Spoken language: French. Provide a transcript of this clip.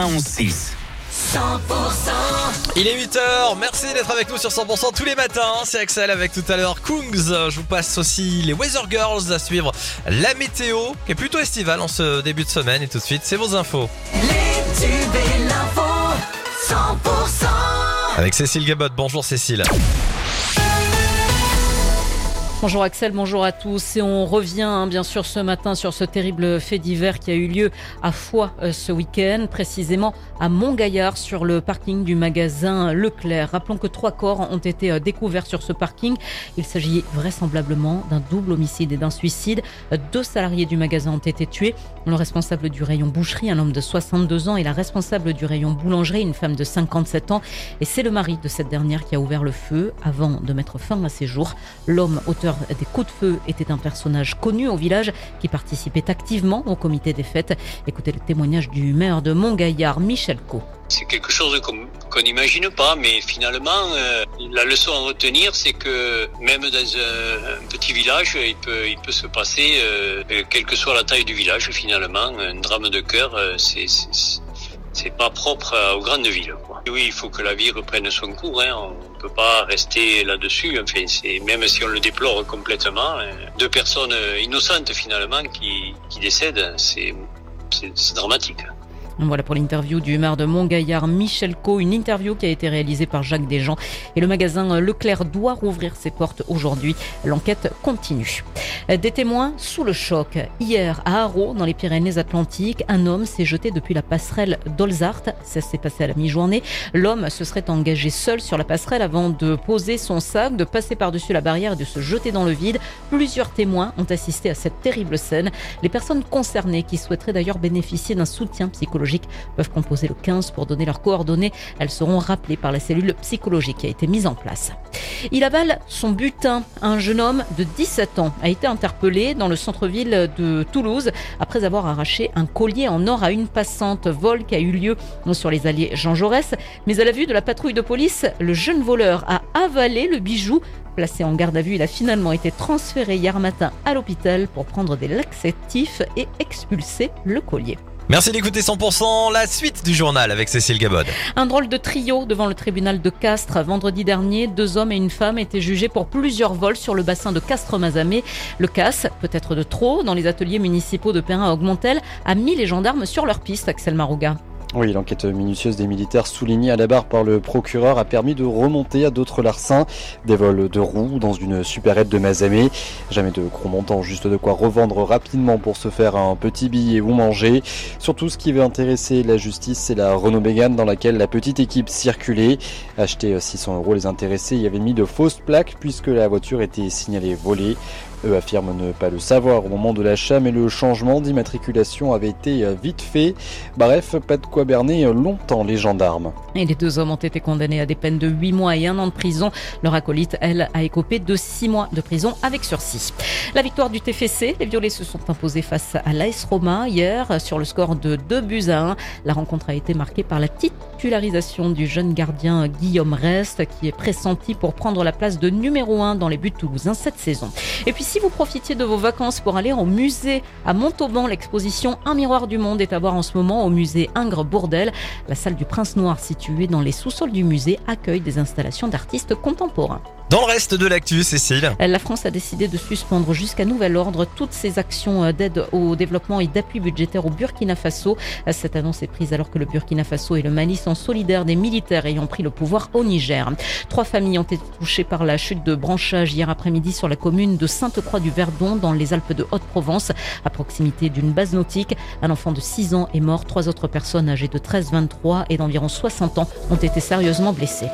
11-6. Il est 8h, merci d'être avec nous sur 100% tous les matins, c'est Axel avec tout à l'heure Kungs, je vous passe aussi les Weather Girls à suivre la météo qui est plutôt estivale en ce début de semaine et tout de suite c'est vos infos. Les tubes et l'info 100% Avec Cécile Gabot, bonjour Cécile. Bonjour Axel, bonjour à tous. Et on revient hein, bien sûr ce matin sur ce terrible fait divers qui a eu lieu à Foix euh, ce week-end, précisément à Montgaillard sur le parking du magasin Leclerc. Rappelons que trois corps ont été euh, découverts sur ce parking. Il s'agit vraisemblablement d'un double homicide et d'un suicide. Deux salariés du magasin ont été tués. Le responsable du rayon boucherie, un homme de 62 ans, et la responsable du rayon boulangerie, une femme de 57 ans. Et c'est le mari de cette dernière qui a ouvert le feu avant de mettre fin à ses jours. L'homme auteur des coups de feu était un personnage connu au village qui participait activement au comité des fêtes. Écoutez le témoignage du maire de Montgaillard, Michel Co. C'est quelque chose qu'on n'imagine pas, mais finalement, euh, la leçon à retenir, c'est que même dans un, petit village, il peut, se passer, euh, euh, quelle que soit la taille du village, finalement, un drame de cœur, c'est pas propre aux grandes villes. Oui, il faut que la vie reprenne son cours. Hein. On peut pas rester là-dessus. Enfin, même si on le déplore complètement, euh, deux personnes innocentes finalement qui, décèdent, c'est dramatique. Voilà pour l'interview du maire de Montgaillard, Michel Co. Une interview qui a été réalisée par Jacques Desjans. Et le magasin Leclerc doit rouvrir ses portes aujourd'hui. L'enquête continue. Des témoins sous le choc. Hier, à Haro, dans les Pyrénées-Atlantiques, un homme s'est jeté depuis la passerelle d'Olzart. Ça s'est passé à la mi-journée. L'homme se serait engagé seul sur la passerelle avant de poser son sac, de passer par-dessus la barrière et de se jeter dans le vide. Plusieurs témoins ont assisté à cette terrible scène. Les personnes concernées, qui souhaiteraient d'ailleurs bénéficier d'un soutien psychologique, peuvent composer le 15 pour donner leurs coordonnées. Elles seront rappelées par la cellule psychologique qui a été mise en place. Il avale son butin. Un jeune homme de 17 ans a été interpellé dans le centre-ville de Toulouse après avoir arraché un collier en or à une passante. Vol qui a eu lieu sur les alliés Jean Jaurès. Mais à la vue de la patrouille de police, le jeune voleur a avalé le bijou. Placé en garde à vue, il a finalement été transféré hier matin à l'hôpital pour prendre des laxatifs et expulser le collier. Merci d'écouter 100% la suite du journal avec Cécile Gabod. Un drôle de trio devant le tribunal de Castres. Vendredi dernier, deux hommes et une femme étaient jugés pour plusieurs vols sur le bassin de Castres-Mazamet. Le casse, peut-être de trop, dans les ateliers municipaux de Perrin à Augmentel, a mis les gendarmes sur leur piste, Axel Marouga. Oui, l'enquête minutieuse des militaires soulignée à la barre par le procureur a permis de remonter à d'autres larcins. Des vols de roues dans une supérette de Mazamé. Jamais de gros montants, juste de quoi revendre rapidement pour se faire un petit billet ou manger. Surtout, ce qui veut intéresser la justice, c'est la Renault Mégane dans laquelle la petite équipe circulait. Acheté 600 euros, les intéressés y avaient mis de fausses plaques puisque la voiture était signalée volée. Eux affirment ne pas le savoir au moment de l'achat, mais le changement d'immatriculation avait été vite fait. Bref, pas de quoi berner longtemps les gendarmes. Et les deux hommes ont été condamnés à des peines de 8 mois et un an de prison. Leur acolyte, elle, a écopé de 6 mois de prison avec sursis. La victoire du TFC, les Violets se sont imposés face à l'AS Roma hier sur le score de 2 buts à 1. La rencontre a été marquée par la du jeune gardien Guillaume Rest qui est pressenti pour prendre la place de numéro 1 dans les buts toulousains cette saison. Et puis si vous profitiez de vos vacances pour aller au musée à Montauban, l'exposition Un miroir du monde est à voir en ce moment au musée Ingres Bourdel. La salle du Prince Noir située dans les sous-sols du musée accueille des installations d'artistes contemporains. Dans le reste de l'actu, Cécile. La France a décidé de suspendre jusqu'à nouvel ordre toutes ses actions d'aide au développement et d'appui budgétaire au Burkina Faso. Cette annonce est prise alors que le Burkina Faso et le Mali sont solidaires des militaires ayant pris le pouvoir au Niger. Trois familles ont été touchées par la chute de branchage hier après-midi sur la commune de Sainte-Croix-du-Verdon dans les Alpes de Haute-Provence, à proximité d'une base nautique. Un enfant de 6 ans est mort. Trois autres personnes âgées de 13, 23 et d'environ 60 ans ont été sérieusement blessées.